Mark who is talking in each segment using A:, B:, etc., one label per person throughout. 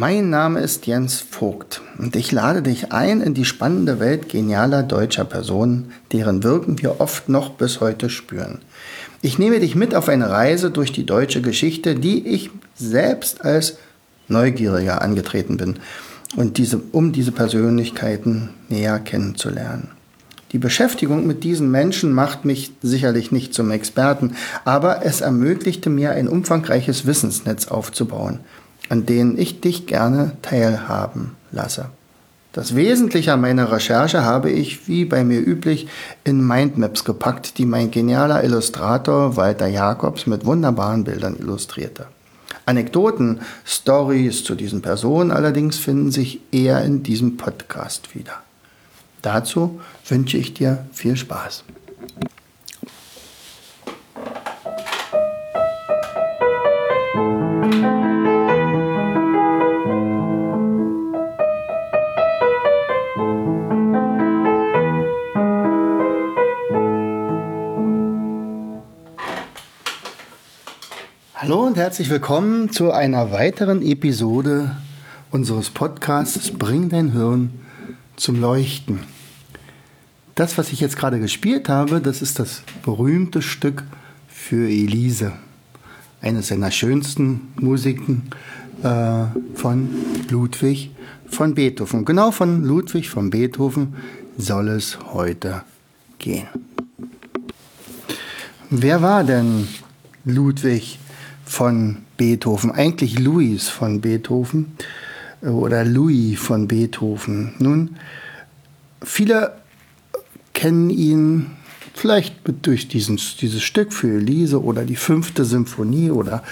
A: Mein Name ist Jens Vogt und ich lade dich ein in die spannende Welt genialer deutscher Personen, deren Wirken wir oft noch bis heute spüren. Ich nehme dich mit auf eine Reise durch die deutsche Geschichte, die ich selbst als Neugieriger angetreten bin und diese, um diese Persönlichkeiten näher kennenzulernen. Die Beschäftigung mit diesen Menschen macht mich sicherlich nicht zum Experten, aber es ermöglichte mir ein umfangreiches Wissensnetz aufzubauen an denen ich dich gerne teilhaben lasse. Das Wesentliche an meiner Recherche habe ich, wie bei mir üblich, in Mindmaps gepackt, die mein genialer Illustrator Walter Jacobs mit wunderbaren Bildern illustrierte. Anekdoten, Stories zu diesen Personen allerdings finden sich eher in diesem Podcast wieder. Dazu wünsche ich dir viel Spaß. Hallo und herzlich willkommen zu einer weiteren Episode unseres Podcasts Bring dein Hirn zum Leuchten. Das, was ich jetzt gerade gespielt habe, das ist das berühmte Stück für Elise. Eines seiner schönsten Musiken äh, von Ludwig von Beethoven. Genau von Ludwig von Beethoven soll es heute gehen. Wer war denn Ludwig von Beethoven, eigentlich Louis von Beethoven äh, oder Louis von Beethoven. Nun, viele kennen ihn vielleicht durch diesen, dieses Stück für Elise oder die fünfte Symphonie oder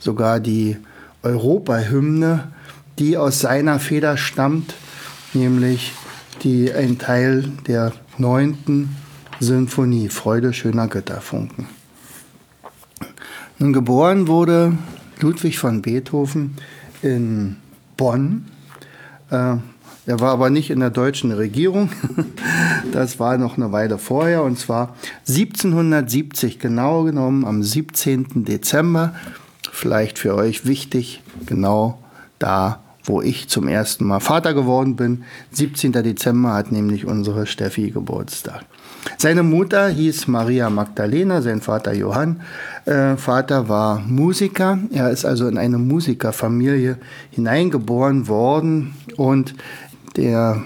A: sogar die Europahymne, die aus seiner Feder stammt, nämlich die, ein Teil der neunten Symphonie, Freude schöner Götterfunken. Nun geboren wurde Ludwig von Beethoven in Bonn. Äh, er war aber nicht in der deutschen Regierung. Das war noch eine Weile vorher und zwar 1770, genau genommen am 17. Dezember. Vielleicht für euch wichtig, genau da, wo ich zum ersten Mal Vater geworden bin. 17. Dezember hat nämlich unsere Steffi Geburtstag. Seine Mutter hieß Maria Magdalena, sein Vater Johann. Äh, Vater war Musiker. Er ist also in eine Musikerfamilie hineingeboren worden und der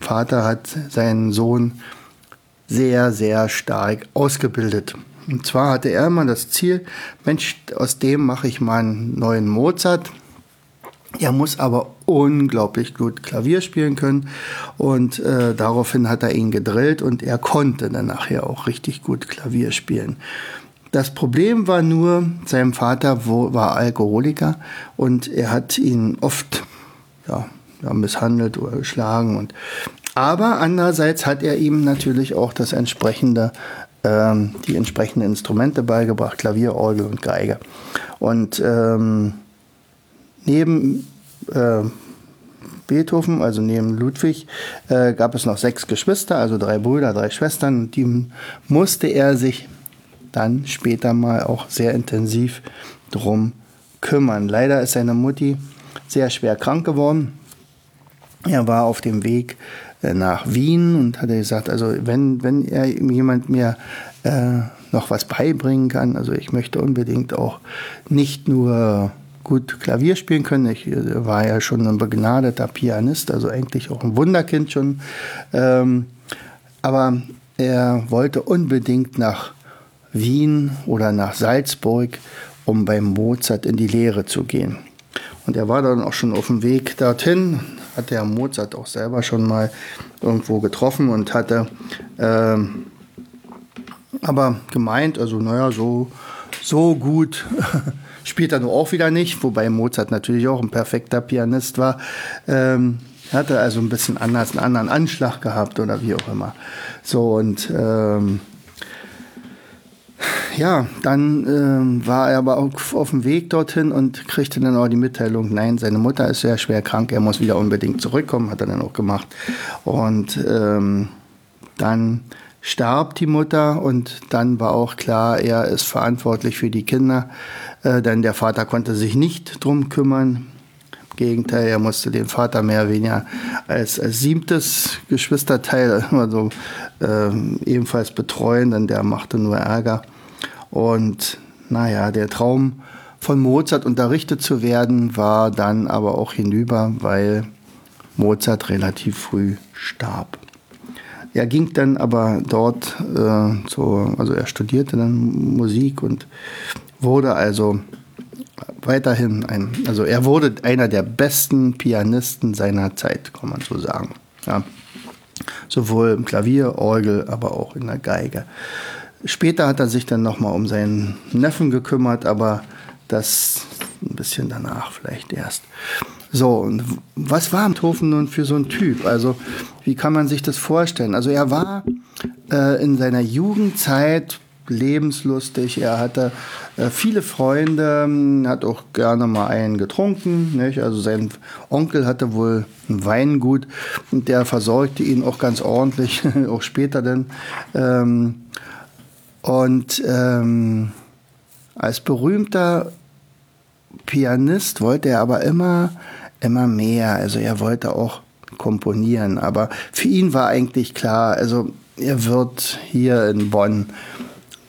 A: Vater hat seinen Sohn sehr, sehr stark ausgebildet. Und zwar hatte er immer das Ziel, Mensch, aus dem mache ich mal einen neuen Mozart. Er muss aber unglaublich gut Klavier spielen können und äh, daraufhin hat er ihn gedrillt und er konnte dann nachher auch richtig gut Klavier spielen. Das Problem war nur, sein Vater war Alkoholiker und er hat ihn oft ja, ja, misshandelt oder geschlagen. Und, aber andererseits hat er ihm natürlich auch das entsprechende, ähm, die entsprechenden Instrumente beigebracht, Klavier, Orgel und Geige. Und ähm, neben äh, Beethoven, also neben Ludwig, äh, gab es noch sechs Geschwister, also drei Brüder, drei Schwestern. Die musste er sich dann später mal auch sehr intensiv drum kümmern. Leider ist seine Mutti sehr schwer krank geworden. Er war auf dem Weg äh, nach Wien und hatte gesagt, also wenn, wenn er jemand mir äh, noch was beibringen kann, also ich möchte unbedingt auch nicht nur gut Klavier spielen können. Ich äh, war ja schon ein begnadeter Pianist, also eigentlich auch ein Wunderkind schon. Ähm, aber er wollte unbedingt nach Wien oder nach Salzburg, um beim Mozart in die Lehre zu gehen. Und er war dann auch schon auf dem Weg dorthin, hat der Mozart auch selber schon mal irgendwo getroffen und hatte ähm, aber gemeint, also naja, so so gut spielt er nur auch wieder nicht, wobei Mozart natürlich auch ein perfekter Pianist war. Ähm, hatte also ein bisschen anders, einen anderen Anschlag gehabt oder wie auch immer. So und ähm, ja, dann ähm, war er aber auch auf dem Weg dorthin und kriegte dann auch die Mitteilung, nein, seine Mutter ist sehr schwer krank, er muss wieder unbedingt zurückkommen, hat er dann auch gemacht. Und ähm, dann starb die Mutter und dann war auch klar, er ist verantwortlich für die Kinder, äh, denn der Vater konnte sich nicht drum kümmern. Im Gegenteil, er musste den Vater mehr oder weniger als, als siebtes Geschwisterteil also, äh, ebenfalls betreuen, denn der machte nur Ärger. Und naja, der Traum von Mozart unterrichtet zu werden, war dann aber auch hinüber, weil Mozart relativ früh starb. Er ging dann aber dort, äh, so, also er studierte dann Musik und wurde also weiterhin ein, also er wurde einer der besten Pianisten seiner Zeit, kann man so sagen. Ja. Sowohl im Klavier, Orgel, aber auch in der Geige. Später hat er sich dann nochmal um seinen Neffen gekümmert, aber das ein bisschen danach vielleicht erst. So, und was war Amthofen nun für so ein Typ? Also, wie kann man sich das vorstellen? Also, er war äh, in seiner Jugendzeit lebenslustig, er hatte äh, viele Freunde, hat auch gerne mal einen getrunken. Nicht? Also, sein Onkel hatte wohl ein Weingut und der versorgte ihn auch ganz ordentlich, auch später dann. Ähm, und ähm, als berühmter Pianist wollte er aber immer, immer mehr. Also er wollte auch komponieren. Aber für ihn war eigentlich klar, also er wird hier in Bonn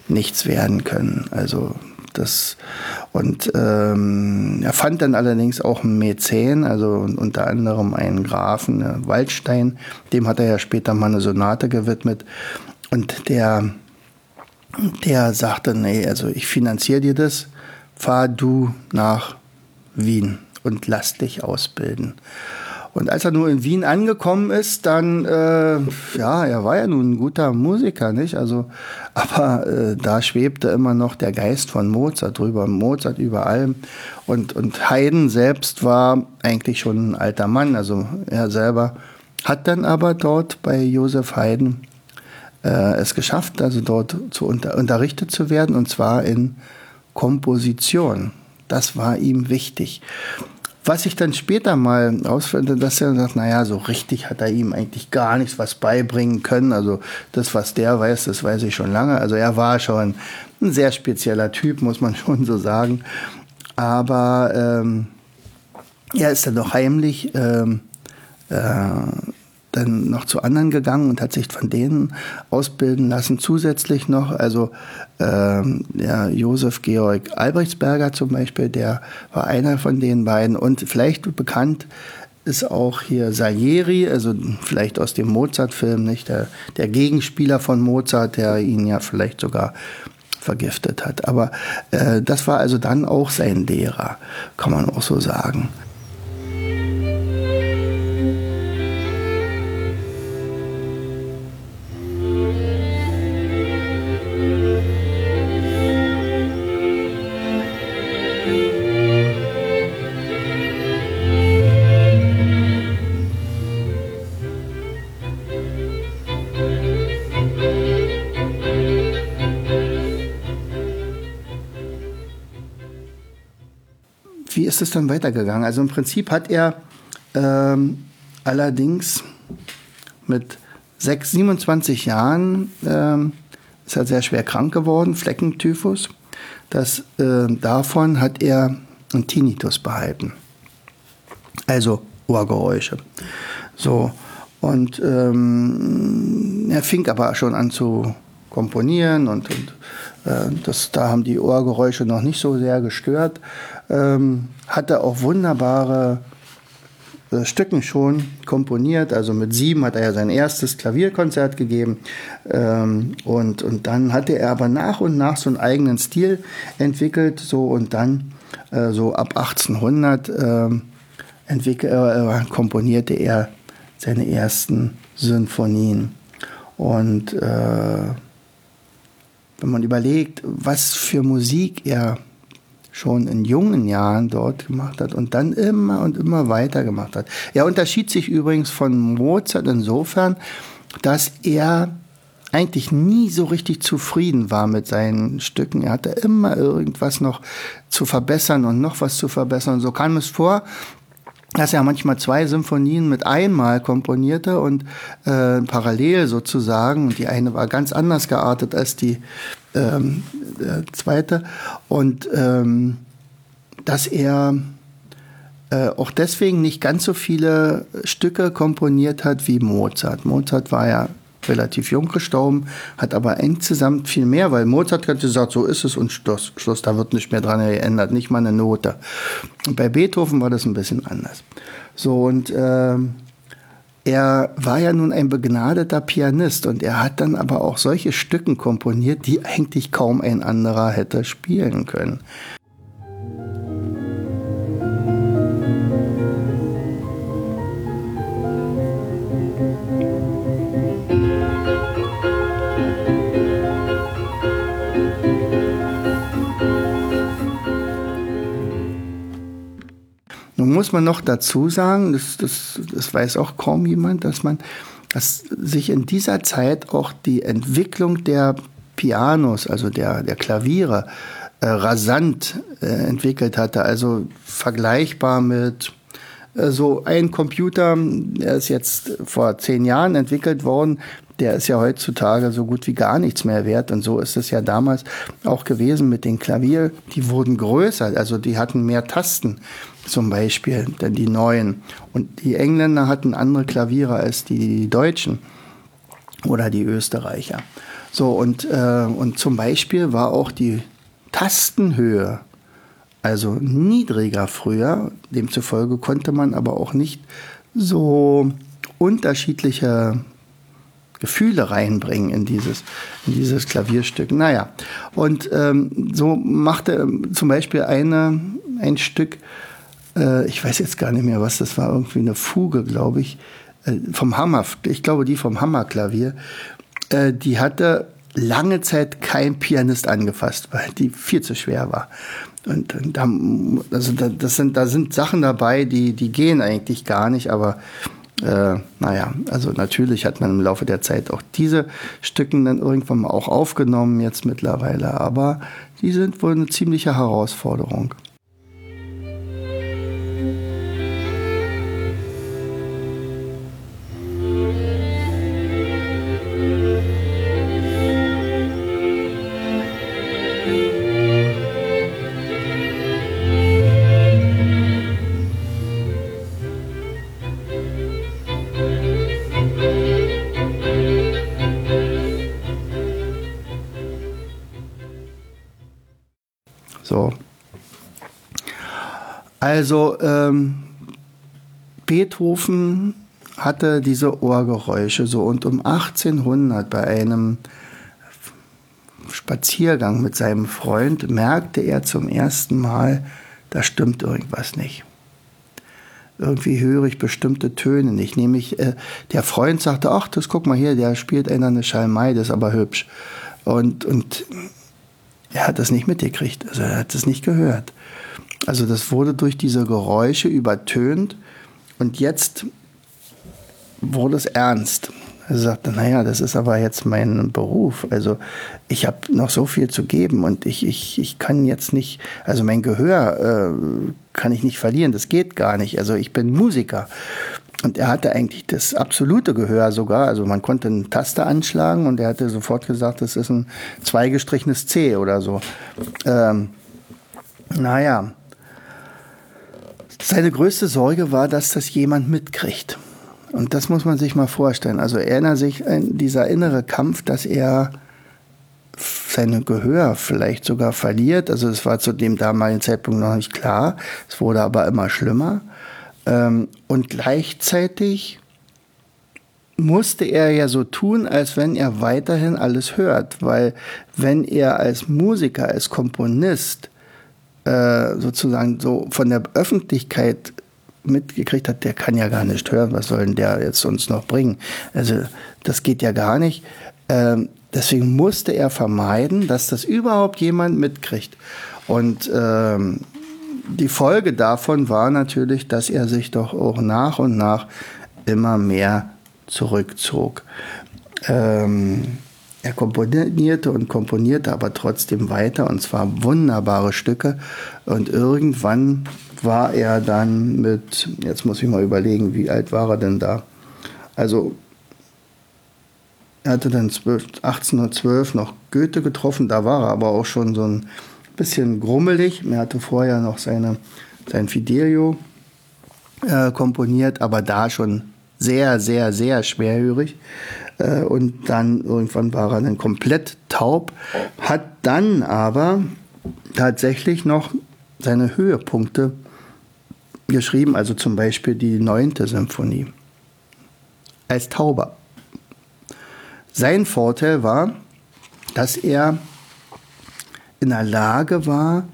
A: nichts werden können. Also das und ähm, er fand dann allerdings auch einen Mäzen, also unter anderem einen Grafen äh, Waldstein, dem hat er ja später mal eine Sonate gewidmet und der der sagte, nee, also ich finanziere dir das, fahr du nach Wien und lass dich ausbilden. Und als er nur in Wien angekommen ist, dann, äh, ja, er war ja nun ein guter Musiker, nicht? Also, aber äh, da schwebte immer noch der Geist von Mozart drüber, Mozart über allem. Und, und Haydn selbst war eigentlich schon ein alter Mann, also er selber hat dann aber dort bei Josef Haydn äh, es geschafft, also dort zu unter, unterrichtet zu werden, und zwar in Komposition. Das war ihm wichtig. Was ich dann später mal ausfinde, dass er sagt, naja, so richtig hat er ihm eigentlich gar nichts was beibringen können. Also das, was der weiß, das weiß ich schon lange. Also er war schon ein sehr spezieller Typ, muss man schon so sagen. Aber ähm, er ist dann doch heimlich ähm, äh, dann noch zu anderen gegangen und hat sich von denen ausbilden lassen. Zusätzlich noch, also ähm, der Josef Georg Albrechtsberger zum Beispiel, der war einer von den beiden und vielleicht bekannt ist auch hier Salieri, also vielleicht aus dem Mozart-Film, nicht der, der Gegenspieler von Mozart, der ihn ja vielleicht sogar vergiftet hat. Aber äh, das war also dann auch sein Lehrer, kann man auch so sagen. Ist es dann weitergegangen? Also im Prinzip hat er ähm, allerdings mit 6, 27 Jahren ähm, ist er sehr schwer krank geworden, Fleckentyphus. Das, äh, davon hat er einen Tinnitus behalten. Also Ohrgeräusche. So. Und ähm, er fing aber schon an zu komponieren und, und das, da haben die Ohrgeräusche noch nicht so sehr gestört. Ähm, hatte auch wunderbare äh, Stücken schon komponiert. Also mit sieben hat er ja sein erstes Klavierkonzert gegeben. Ähm, und, und dann hatte er aber nach und nach so einen eigenen Stil entwickelt. So und dann äh, so ab 1800 ähm, äh, komponierte er seine ersten Sinfonien. Und äh, wenn man überlegt, was für Musik er schon in jungen Jahren dort gemacht hat und dann immer und immer weiter gemacht hat. Er unterschied sich übrigens von Mozart insofern, dass er eigentlich nie so richtig zufrieden war mit seinen Stücken. Er hatte immer irgendwas noch zu verbessern und noch was zu verbessern. So kam es vor, dass er manchmal zwei Symphonien mit einmal komponierte und äh, parallel sozusagen. Und die eine war ganz anders geartet als die ähm, äh, zweite. Und ähm, dass er äh, auch deswegen nicht ganz so viele Stücke komponiert hat wie Mozart. Mozart war ja relativ jung gestorben, hat aber insgesamt viel mehr, weil Mozart hat gesagt, so ist es und Schluss, Schluss da wird nicht mehr dran geändert, nicht mal eine Note. Und bei Beethoven war das ein bisschen anders. So und äh, er war ja nun ein begnadeter Pianist und er hat dann aber auch solche Stücken komponiert, die eigentlich kaum ein anderer hätte spielen können. Muss man noch dazu sagen, das, das, das weiß auch kaum jemand, dass man, dass sich in dieser Zeit auch die Entwicklung der Pianos, also der, der Klaviere, äh, rasant äh, entwickelt hatte. Also vergleichbar mit äh, so ein Computer, der ist jetzt vor zehn Jahren entwickelt worden, der ist ja heutzutage so gut wie gar nichts mehr wert. Und so ist es ja damals auch gewesen mit den Klavier. Die wurden größer, also die hatten mehr Tasten zum Beispiel, denn die neuen. Und die Engländer hatten andere Klaviere als die Deutschen oder die Österreicher. So, und, äh, und zum Beispiel war auch die Tastenhöhe also niedriger früher. Demzufolge konnte man aber auch nicht so unterschiedliche Gefühle reinbringen in dieses, in dieses Klavierstück. Naja, und ähm, so machte zum Beispiel eine, ein Stück, äh, ich weiß jetzt gar nicht mehr, was das war, irgendwie eine Fuge, glaube ich, äh, vom Hammer, ich glaube die vom Hammerklavier, äh, die hatte lange Zeit kein Pianist angefasst, weil die viel zu schwer war. Und, und da, also da, das sind, da sind Sachen dabei, die, die gehen eigentlich gar nicht, aber äh, naja, also natürlich hat man im Laufe der Zeit auch diese Stücken dann irgendwann mal auch aufgenommen, jetzt mittlerweile, aber die sind wohl eine ziemliche Herausforderung. Also ähm, Beethoven hatte diese Ohrgeräusche so und um 1800 bei einem Spaziergang mit seinem Freund merkte er zum ersten Mal, da stimmt irgendwas nicht. Irgendwie höre ich bestimmte Töne nicht. Nämlich, äh, der Freund sagte, ach, das guck mal hier, der spielt einer eine Schalmei, das ist aber hübsch. Und, und er hat das nicht mitgekriegt, also er hat es nicht gehört. Also das wurde durch diese Geräusche übertönt und jetzt wurde es ernst. Er sagte, naja, das ist aber jetzt mein Beruf. Also ich habe noch so viel zu geben und ich, ich, ich kann jetzt nicht, also mein Gehör äh, kann ich nicht verlieren, das geht gar nicht. Also ich bin Musiker. Und er hatte eigentlich das absolute Gehör sogar. Also man konnte eine Taste anschlagen und er hatte sofort gesagt, das ist ein zweigestrichenes C oder so. Ähm, naja. Seine größte Sorge war, dass das jemand mitkriegt. Und das muss man sich mal vorstellen. Also erinnert sich an dieser innere Kampf, dass er sein Gehör vielleicht sogar verliert. Also es war zu dem damaligen Zeitpunkt noch nicht klar. Es wurde aber immer schlimmer. Ähm, und gleichzeitig musste er ja so tun, als wenn er weiterhin alles hört, weil wenn er als Musiker, als Komponist äh, sozusagen so von der Öffentlichkeit mitgekriegt hat, der kann ja gar nicht hören, was soll denn der jetzt uns noch bringen? Also das geht ja gar nicht. Ähm, deswegen musste er vermeiden, dass das überhaupt jemand mitkriegt. Und ähm, die Folge davon war natürlich, dass er sich doch auch nach und nach immer mehr zurückzog. Ähm, er komponierte und komponierte aber trotzdem weiter und zwar wunderbare Stücke. Und irgendwann war er dann mit, jetzt muss ich mal überlegen, wie alt war er denn da? Also er hatte dann 12, 1812 noch Goethe getroffen, da war er aber auch schon so ein bisschen grummelig. Er hatte vorher noch seine, sein Fidelio äh, komponiert, aber da schon sehr, sehr, sehr schwerhörig. Äh, und dann irgendwann war er dann komplett taub, hat dann aber tatsächlich noch seine Höhepunkte geschrieben, also zum Beispiel die neunte Symphonie als Tauber. Sein Vorteil war, dass er in der Lage war,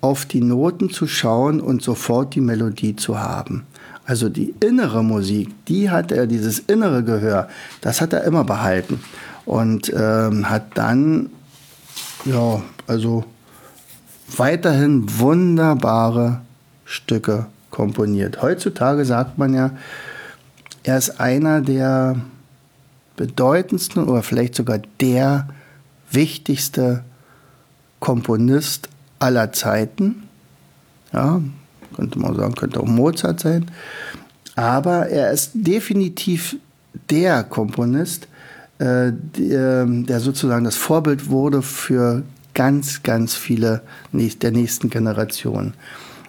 A: auf die Noten zu schauen und sofort die Melodie zu haben. Also die innere Musik, die hat er, dieses innere Gehör, das hat er immer behalten. Und ähm, hat dann, ja, also weiterhin wunderbare Stücke komponiert. Heutzutage sagt man ja, er ist einer der bedeutendsten oder vielleicht sogar der wichtigste Komponist aller Zeiten. Ja, könnte man sagen, könnte auch Mozart sein. Aber er ist definitiv der Komponist, äh, der, sozusagen das Vorbild wurde für ganz, ganz viele der nächsten Generationen.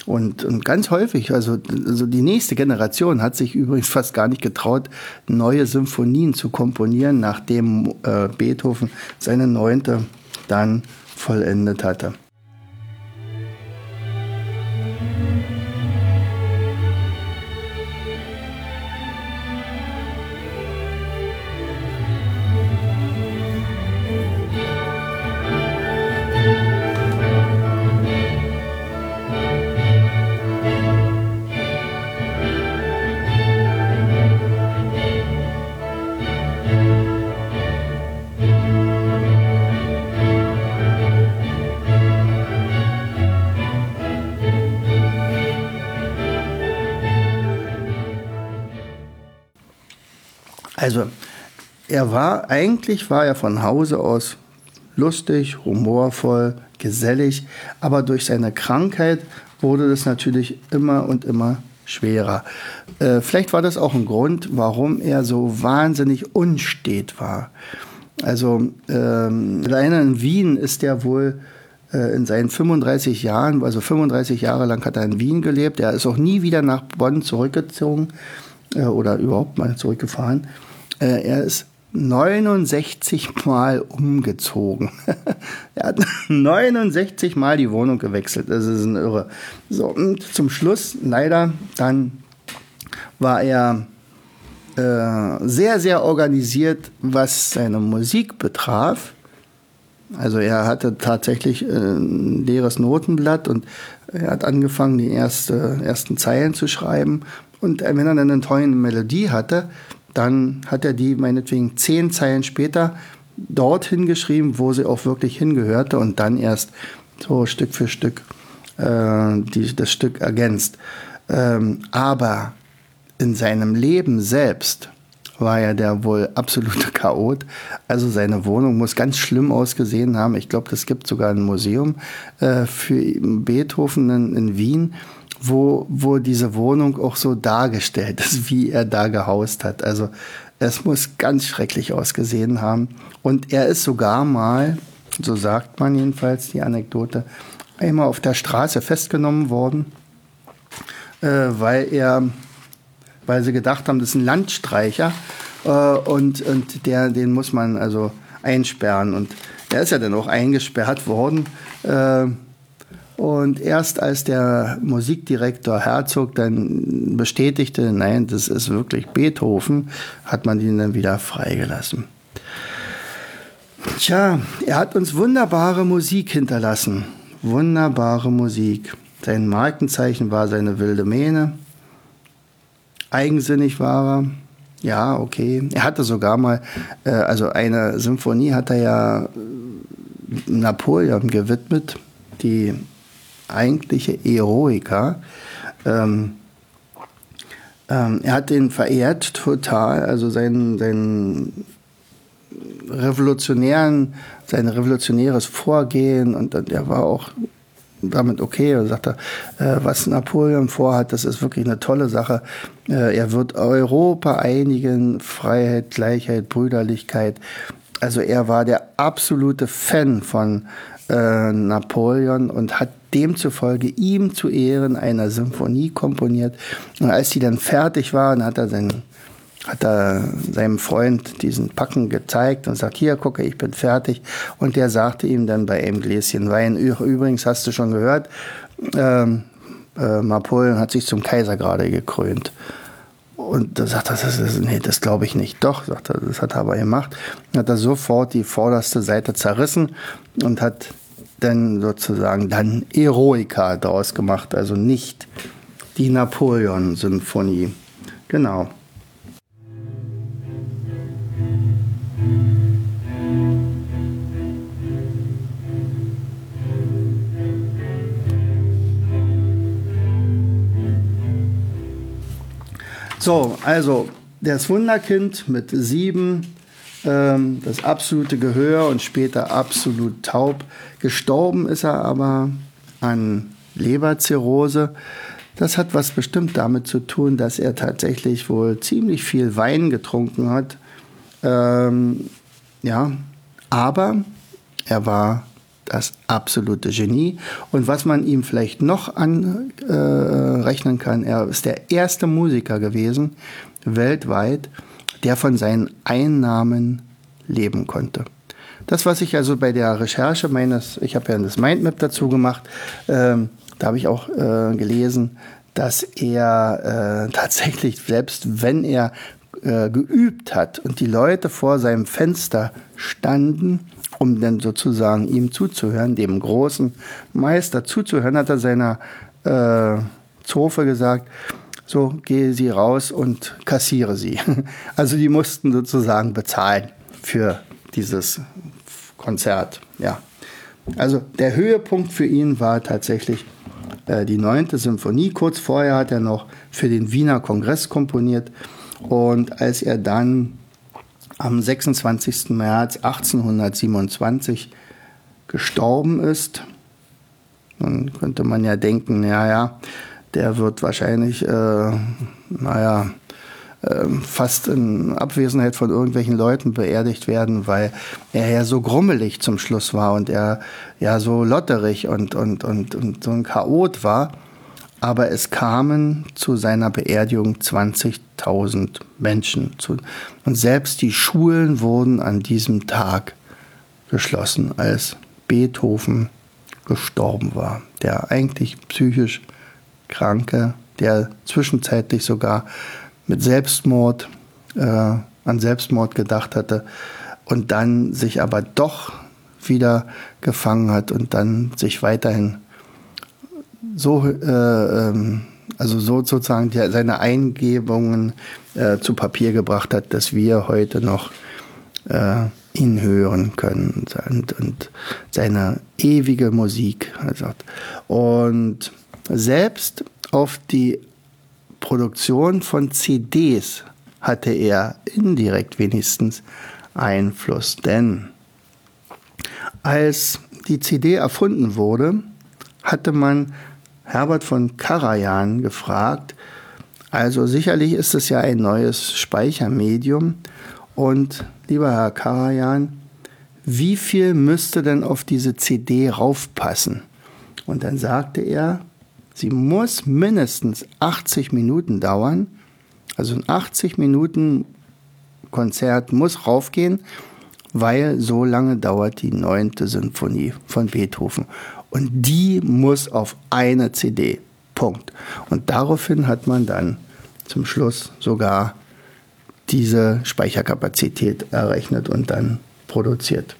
A: Und, und ganz häufig, also, also die nächste Generation hat sich übrigens fast gar nicht getraut, neue Symphonien zu komponieren, nachdem äh, Beethoven seine neunte dann vollendet hatte. Also, er war, eigentlich war er von Hause aus lustig, humorvoll, gesellig, aber durch seine Krankheit wurde das natürlich immer und immer schwerer. Äh, vielleicht war das auch ein Grund, warum er so wahnsinnig unstet war. Also ähm, alleine in Wien ist er wohl äh, in seinen 35 Jahren, also 35 Jahre lang hat er in Wien gelebt. Er ist auch nie wieder nach Bonn zurückgezogen äh, oder überhaupt mal zurückgefahren. Äh, er ist 69 Mal umgezogen. er hat 69 Mal die Wohnung gewechselt. Das ist ein Irre. So, und zum Schluss, leider, dann war er äh, sehr, sehr organisiert, was seine Musik betraf. Also er hatte tatsächlich äh, ein leeres Notenblatt und er hat angefangen, die erste, ersten Zeilen zu schreiben. Und wenn er dann eine tolle Melodie hatte, dann hat er die meinetwegen zehn Zeilen später dorthin geschrieben, wo sie auch wirklich hingehörte und dann erst so Stück für Stück äh, die, das Stück ergänzt. Ähm, aber in seinem Leben selbst war er der wohl absolute Chaot. Also seine Wohnung muss ganz schlimm ausgesehen haben. Ich glaube, das gibt sogar ein Museum äh, für Beethoven in, in Wien wo, wo diese Wohnung auch so dargestellt ist, wie er da gehaust hat. Also es muss ganz schrecklich ausgesehen haben. Und er ist sogar mal, so sagt man jedenfalls die Anekdote, einmal auf der Straße festgenommen worden, äh, weil er, weil sie gedacht haben, das ist ein Landstreicher äh, und, und der, den muss man also einsperren. Und er ist ja dann auch eingesperrt worden. Äh, und erst als der Musikdirektor Herzog dann bestätigte, nein, das ist wirklich Beethoven, hat man ihn dann wieder freigelassen. Tja, er hat uns wunderbare Musik hinterlassen. Wunderbare Musik. Sein Markenzeichen war seine wilde Mähne. Eigensinnig war er. ja, okay. Er hatte sogar mal, äh, also eine Symphonie hat er ja Napoleon gewidmet, die eigentliche Eroica. Ähm, ähm, er hat den verehrt total, also seinen, seinen revolutionären, sein revolutionäres Vorgehen und, und er war auch damit okay und sagte, äh, was Napoleon vorhat, das ist wirklich eine tolle Sache. Äh, er wird Europa einigen, Freiheit, Gleichheit, Brüderlichkeit. Also er war der absolute Fan von äh, Napoleon und hat demzufolge ihm zu Ehren eine Symphonie komponiert. Und als die dann fertig war, hat er seinen hat er seinem Freund diesen Packen gezeigt und sagt, hier, gucke, ich bin fertig. Und der sagte ihm dann bei einem Gläschen Wein, übrigens hast du schon gehört, ähm, äh, Napoleon hat sich zum Kaiser gerade gekrönt. Und da sagt er, das ist, nee, das glaube ich nicht. Doch, sagt er, das hat er aber gemacht. Hat er sofort die vorderste Seite zerrissen und hat dann sozusagen dann Eroica daraus gemacht, also nicht die Napoleon-Symphonie. Genau. So, also das Wunderkind mit sieben, ähm, das absolute Gehör und später absolut taub. Gestorben ist er aber an Leberzirrhose. Das hat was bestimmt damit zu tun, dass er tatsächlich wohl ziemlich viel Wein getrunken hat. Ähm, ja, aber er war das absolute Genie. Und was man ihm vielleicht noch anrechnen äh, kann, er ist der erste Musiker gewesen, weltweit, der von seinen Einnahmen leben konnte. Das, was ich also bei der Recherche meines, ich habe ja das Mindmap dazu gemacht, äh, da habe ich auch äh, gelesen, dass er äh, tatsächlich, selbst wenn er äh, geübt hat und die Leute vor seinem Fenster standen um dann sozusagen ihm zuzuhören, dem großen Meister zuzuhören, hat er seiner äh, Zofe gesagt, so gehe sie raus und kassiere sie. Also die mussten sozusagen bezahlen für dieses Konzert. Ja. Also der Höhepunkt für ihn war tatsächlich äh, die neunte Symphonie. Kurz vorher hat er noch für den Wiener Kongress komponiert. Und als er dann am 26. März 1827 gestorben ist. Dann könnte man ja denken, ja, ja, der wird wahrscheinlich, äh, naja, äh, fast in Abwesenheit von irgendwelchen Leuten beerdigt werden, weil er ja so grummelig zum Schluss war und er ja so lotterig und, und, und, und so ein Chaot war aber es kamen zu seiner Beerdigung 20.000 Menschen. Zu. Und selbst die Schulen wurden an diesem Tag geschlossen, als Beethoven gestorben war. Der eigentlich psychisch Kranke, der zwischenzeitlich sogar mit Selbstmord, äh, an Selbstmord gedacht hatte und dann sich aber doch wieder gefangen hat und dann sich weiterhin so, äh, ähm, also so sozusagen die, seine Eingebungen äh, zu Papier gebracht hat, dass wir heute noch äh, ihn hören können und, und seine ewige Musik. Also, und selbst auf die Produktion von CDs hatte er indirekt wenigstens Einfluss, denn als die CD erfunden wurde, hatte man Herbert von Karajan gefragt. Also sicherlich ist es ja ein neues Speichermedium. Und lieber Herr Karajan, wie viel müsste denn auf diese CD raufpassen? Und dann sagte er, sie muss mindestens 80 Minuten dauern. Also ein 80 Minuten Konzert muss raufgehen, weil so lange dauert die neunte Sinfonie von Beethoven. Und die muss auf eine CD. Punkt. Und daraufhin hat man dann zum Schluss sogar diese Speicherkapazität errechnet und dann produziert.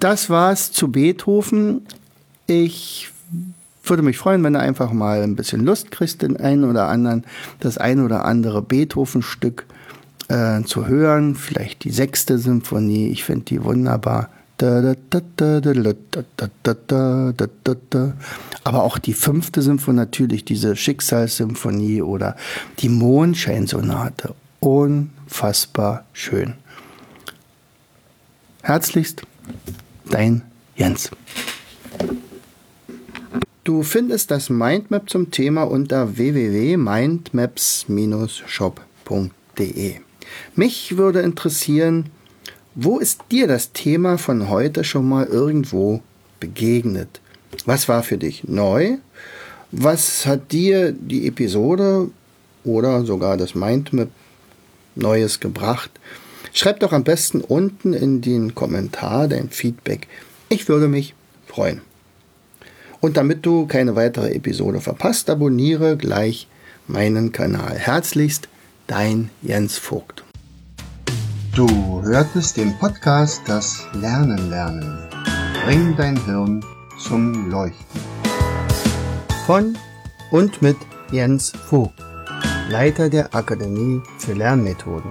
A: Das war's zu Beethoven. Ich würde mich freuen, wenn du einfach mal ein bisschen Lust kriegst, den einen oder anderen, das ein oder andere Beethoven-Stück äh, zu hören. Vielleicht die sechste Symphonie, ich finde die wunderbar. Aber auch die fünfte Symphonie, natürlich diese Schicksalssymphonie oder die Mondscheinsonate. Unfassbar schön. Herzlichst, dein Jens. Du findest das Mindmap zum Thema unter www.mindmaps-shop.de. Mich würde interessieren, wo ist dir das Thema von heute schon mal irgendwo begegnet? Was war für dich neu? Was hat dir die Episode oder sogar das Mindmap Neues gebracht? Schreib doch am besten unten in den Kommentar dein Feedback. Ich würde mich freuen. Und damit du keine weitere Episode verpasst, abonniere gleich meinen Kanal. Herzlichst, dein Jens Vogt.
B: Du hörtest den Podcast Das Lernen lernen. Bring dein Hirn zum Leuchten. Von und mit Jens Vogt, Leiter der Akademie für Lernmethoden.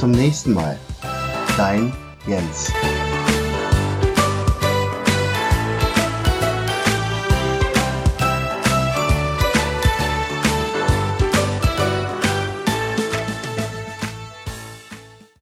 B: Zum nächsten Mal. Dein Jens.